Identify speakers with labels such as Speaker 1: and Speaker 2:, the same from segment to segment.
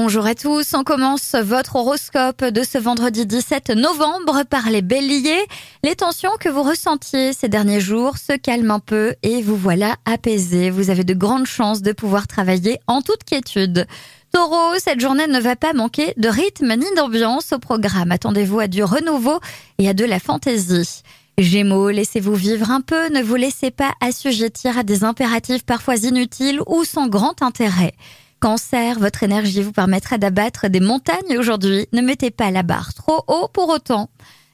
Speaker 1: Bonjour à tous, on commence votre horoscope de ce vendredi 17 novembre par les béliers. Les tensions que vous ressentiez ces derniers jours se calment un peu et vous voilà apaisé. Vous avez de grandes chances de pouvoir travailler en toute quiétude. Taureau, cette journée ne va pas manquer de rythme ni d'ambiance au programme. Attendez-vous à du renouveau et à de la fantaisie. Gémeaux, laissez-vous vivre un peu, ne vous laissez pas assujettir à des impératifs parfois inutiles ou sans grand intérêt. Cancer, votre énergie vous permettra d'abattre des montagnes aujourd'hui. Ne mettez pas la barre trop haut pour autant.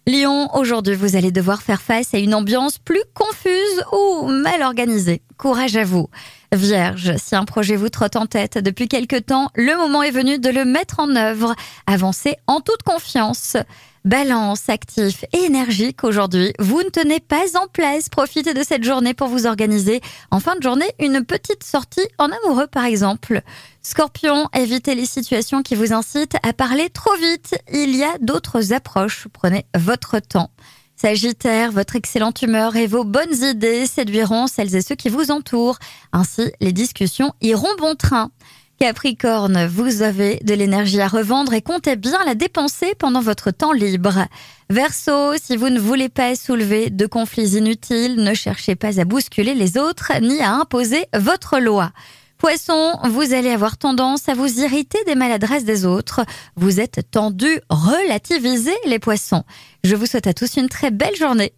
Speaker 1: Lion, aujourd'hui vous allez devoir faire face à une ambiance plus confuse ou mal organisée. Courage à vous. Vierge, si un projet vous trotte en tête depuis quelque temps, le moment est venu de le mettre en œuvre. Avancez en toute confiance. Balance, actif et énergique aujourd'hui. Vous ne tenez pas en place. Profitez de cette journée pour vous organiser. En fin de journée, une petite sortie en amoureux par exemple. Scorpion, évitez les situations qui vous incitent à parler trop vite. Il y a d'autres approches. Prenez votre temps. Sagittaire, votre excellente humeur et vos bonnes idées séduiront celles et ceux qui vous entourent. Ainsi, les discussions iront bon train. Capricorne, vous avez de l'énergie à revendre et comptez bien la dépenser pendant votre temps libre. Verseau, si vous ne voulez pas soulever de conflits inutiles, ne cherchez pas à bousculer les autres ni à imposer votre loi. Poisson, vous allez avoir tendance à vous irriter des maladresses des autres. Vous êtes tendu, relativisez les poissons. Je vous souhaite à tous une très belle journée.